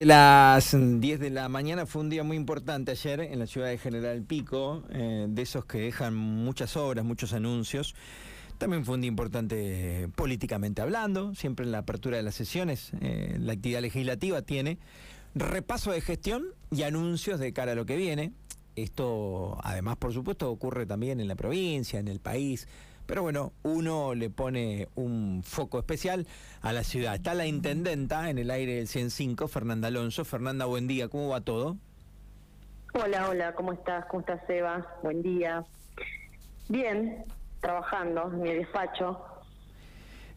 Las 10 de la mañana fue un día muy importante ayer en la ciudad de General Pico, eh, de esos que dejan muchas obras, muchos anuncios. También fue un día importante políticamente hablando, siempre en la apertura de las sesiones, eh, la actividad legislativa tiene repaso de gestión y anuncios de cara a lo que viene. Esto, además, por supuesto, ocurre también en la provincia, en el país. Pero bueno, uno le pone un foco especial a la ciudad. Está la intendenta en el aire del 105, Fernanda Alonso. Fernanda, buen día, ¿cómo va todo? Hola, hola, ¿cómo estás? ¿Cómo estás, Eva? Buen día. Bien, trabajando en mi despacho.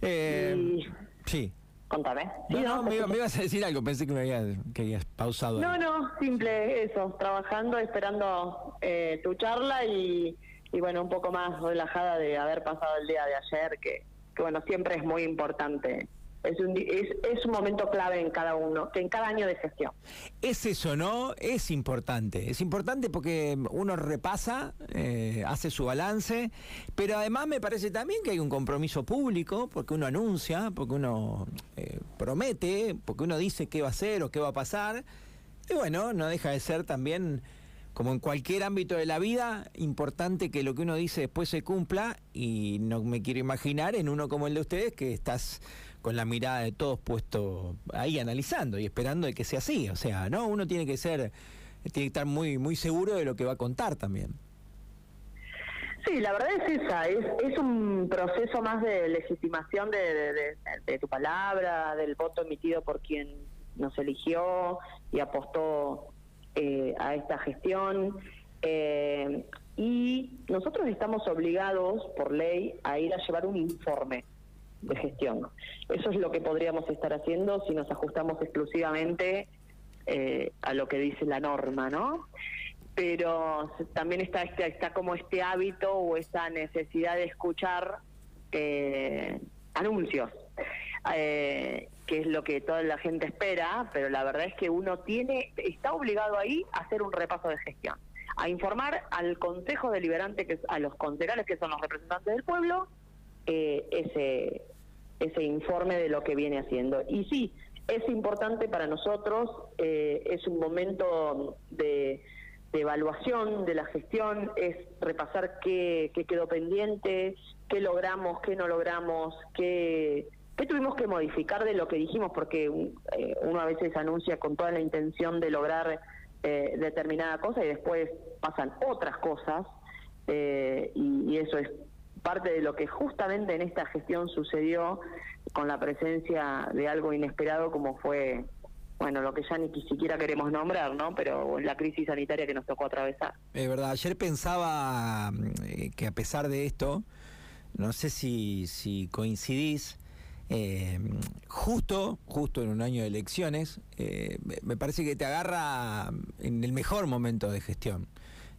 Eh, Sí. Contame. no, me, ibas a decir algo, pensé que me habías, que habías pausado. No, no, simple, eso, trabajando, esperando eh, tu charla y y bueno, un poco más relajada de haber pasado el día de ayer, que, que bueno, siempre es muy importante. Es un, es, es un momento clave en cada uno, en cada año de gestión. Es eso, ¿no? Es importante. Es importante porque uno repasa, eh, hace su balance, pero además me parece también que hay un compromiso público, porque uno anuncia, porque uno eh, promete, porque uno dice qué va a hacer o qué va a pasar. Y bueno, no deja de ser también como en cualquier ámbito de la vida, importante que lo que uno dice después se cumpla y no me quiero imaginar en uno como el de ustedes que estás con la mirada de todos puesto ahí analizando y esperando de que sea así, o sea, no, uno tiene que ser tiene que estar muy muy seguro de lo que va a contar también. Sí, la verdad es esa, es, es un proceso más de legitimación de, de tu palabra, del voto emitido por quien nos eligió y apostó eh, a esta gestión. Eh, y nosotros estamos obligados por ley a ir a llevar un informe de gestión. Eso es lo que podríamos estar haciendo si nos ajustamos exclusivamente eh, a lo que dice la norma, ¿no? Pero también está, este, está como este hábito o esta necesidad de escuchar anuncios eh, que es lo que toda la gente espera, pero la verdad es que uno tiene, está obligado ahí a hacer un repaso de gestión, a informar al Consejo Deliberante, que a los concejales que son los representantes del pueblo, eh, ese, ese informe de lo que viene haciendo. Y sí, es importante para nosotros, eh, es un momento de, evaluación de la gestión, es repasar qué, qué quedó pendiente, qué logramos, qué no logramos, qué ¿Qué tuvimos que modificar de lo que dijimos? Porque eh, uno a veces anuncia con toda la intención de lograr eh, determinada cosa y después pasan otras cosas eh, y, eso es parte de lo que justamente en esta gestión sucedió con la presencia de algo inesperado como fue, bueno, lo que ya ni siquiera queremos nombrar, ¿no? Pero la crisis sanitaria que nos tocó atravesar. Es verdad, ayer pensaba que a pesar de esto, no sé si, si coincidís, eh, justo, justo en un año de elecciones, eh, me parece que te agarra en el mejor momento de gestión.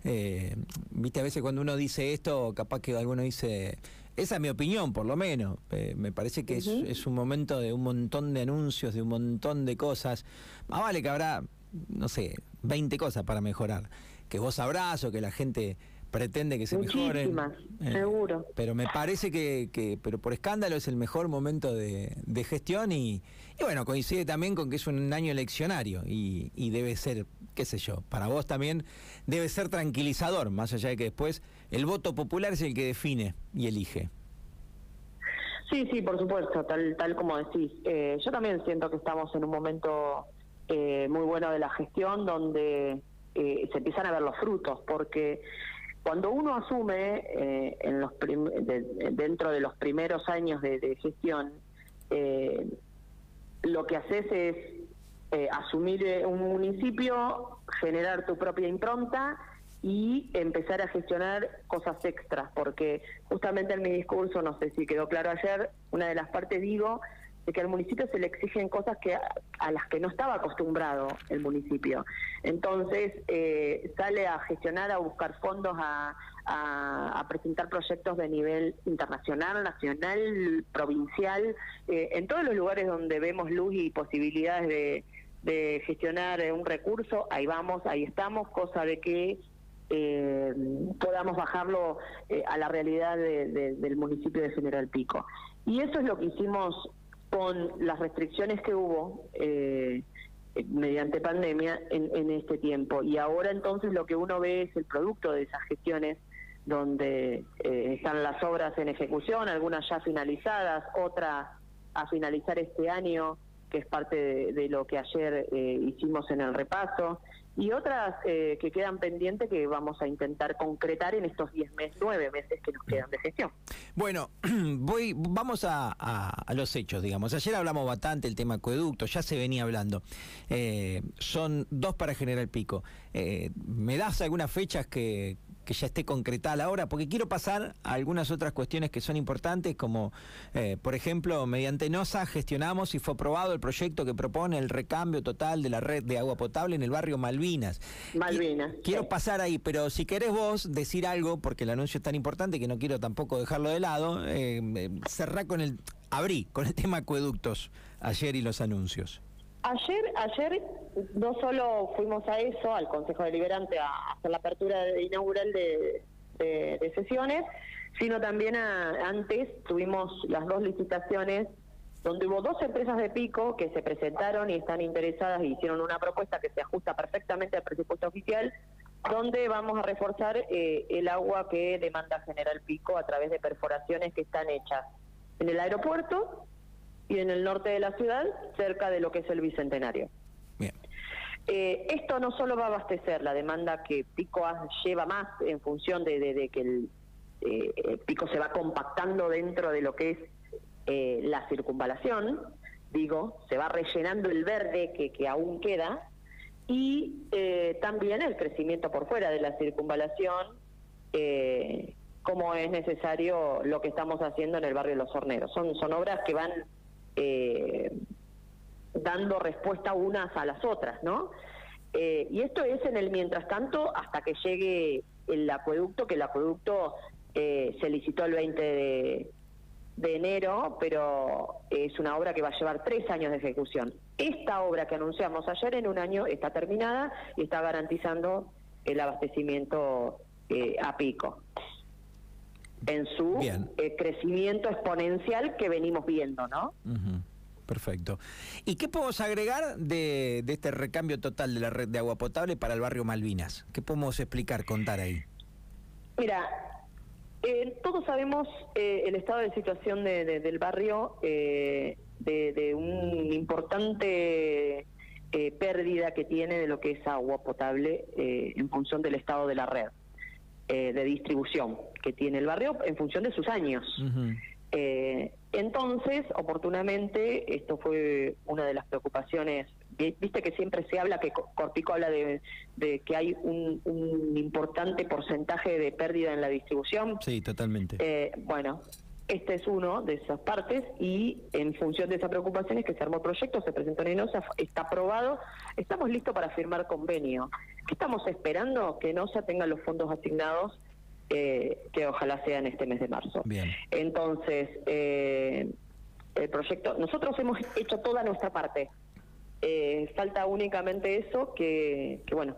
Eh, viste, a veces cuando uno dice esto, capaz que alguno dice, esa es mi opinión, por lo menos. me parece que es, un momento de un montón de anuncios, de un montón de cosas. Más vale que habrá, no sé, 20 cosas para mejorar. Que vos sabrás o que la gente pretende que se mejoren. Eh, seguro. Pero me parece que, que, pero por escándalo es el mejor momento de, de gestión y, y, bueno, coincide también con que es un año eleccionario y, y, debe ser, qué sé yo, para vos también debe ser tranquilizador, más allá de que después el voto popular es el que define y elige. Sí, sí, por supuesto, tal, tal como decís. Eh, yo también siento que estamos en un momento eh, muy bueno de la gestión donde se empiezan a ver los frutos, porque cuando uno asume eh, en los dentro de los primeros años de, gestión, eh, lo que haces es eh, asumir un municipio, generar tu propia impronta y empezar a gestionar cosas extras, porque justamente en mi discurso, no sé si quedó claro ayer, una de las partes digo de que al municipio se le exigen cosas que a las que no estaba acostumbrado el municipio. Entonces eh, sale a gestionar, a buscar fondos, a, a, presentar proyectos de nivel internacional, nacional, provincial, eh, en todos los lugares donde vemos luz y posibilidades de, de gestionar un recurso, ahí vamos, ahí estamos, cosa de que eh, podamos bajarlo a la realidad del municipio de General Pico. Y eso es lo que hicimos con las restricciones que hubo, eh, eh, mediante pandemia en, este tiempo. Y ahora entonces lo que uno ve es el producto de esas gestiones donde eh, están las obras en ejecución, algunas ya finalizadas, otras a finalizar este año, que es parte de, lo que ayer eh, hicimos en el repaso, y otras que quedan pendientes que vamos a intentar concretar en estos 10 meses, 9 meses que nos quedan de gestión. Bueno, voy, vamos a, los hechos, digamos. Ayer hablamos bastante el tema acueducto, ya se venía hablando. Eh, son dos para General Pico. Eh, ¿Me das algunas fechas que, que ya esté concretada la hora, porque quiero pasar a algunas otras cuestiones que son importantes, como eh, por ejemplo, mediante NOSA gestionamos y fue aprobado el proyecto que propone el recambio total de la red de agua potable en el barrio Malvinas. Malvinas. Quiero pasar ahí, pero si querés vos decir algo, porque el anuncio es tan importante que no quiero tampoco dejarlo de lado, eh, eh cerrá con el, abrí con el tema acueductos ayer y los anuncios. Ayer, ayer no solo fuimos a eso, al Consejo Deliberante, a hacer la apertura inaugural de, sesiones, sino también antes tuvimos las dos licitaciones donde hubo dos empresas de pico que se presentaron y están interesadas y hicieron una propuesta que se ajusta perfectamente al presupuesto oficial, donde vamos a reforzar eh, el agua que demanda General Pico a través de perforaciones que están hechas en el aeropuerto y en el norte de la ciudad, cerca de lo que es el Bicentenario. Bien. Eh, esto no solo va a abastecer la demanda que Pico lleva más en función de, que el eh, Pico se va compactando dentro de lo que es eh, la circunvalación, digo, se va rellenando el verde que, que aún queda, y también el crecimiento por fuera de la circunvalación, como es necesario lo que estamos haciendo en el barrio Los Horneros. Son, son obras que van eh, dando respuesta unas a las otras, ¿no? Eh, y esto es en el mientras tanto hasta que llegue el acueducto, que el acueducto eh, se licitó el 20 de, enero, pero es una obra que va a llevar tres años de ejecución. Esta obra que anunciamos ayer en un año está terminada y está garantizando el abastecimiento eh, a pico en su eh, crecimiento exponencial que venimos viendo, ¿no? Perfecto. ¿Y qué podemos agregar de, este recambio total de la red de agua potable para el barrio Malvinas? ¿Qué podemos explicar, contar ahí? Mira, eh, todos sabemos eh, el estado de situación del barrio, de, de un importante pérdida que tiene de lo que es agua potable en función del estado de la red. Eh, de distribución que tiene el barrio en función de sus años. Eh, entonces, oportunamente, esto fue una de las preocupaciones. Viste que siempre se habla, que Corpico habla de, que hay un, importante porcentaje de pérdida en la distribución. Sí, totalmente. Eh, bueno, este es uno de esas partes y en función de esa preocupación es que se armó el proyecto, se presentó en ENOSA, está aprobado, estamos listos para firmar convenio. ¿Qué estamos esperando? Que ENOSA tenga los fondos asignados, eh, que ojalá sea en este mes de marzo. Bien. Entonces, eh, el proyecto, nosotros hemos hecho toda nuestra parte. Eh, falta únicamente eso, que, que bueno,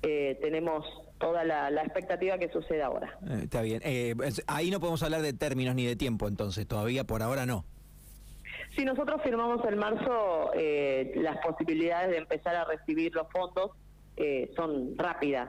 tenemos toda la, expectativa que sucede ahora. Eh, está bien. Eh, ahí no podemos hablar de términos ni de tiempo, entonces, todavía por ahora no. Si nosotros firmamos en marzo, eh, las posibilidades de empezar a recibir los fondos son rápidas.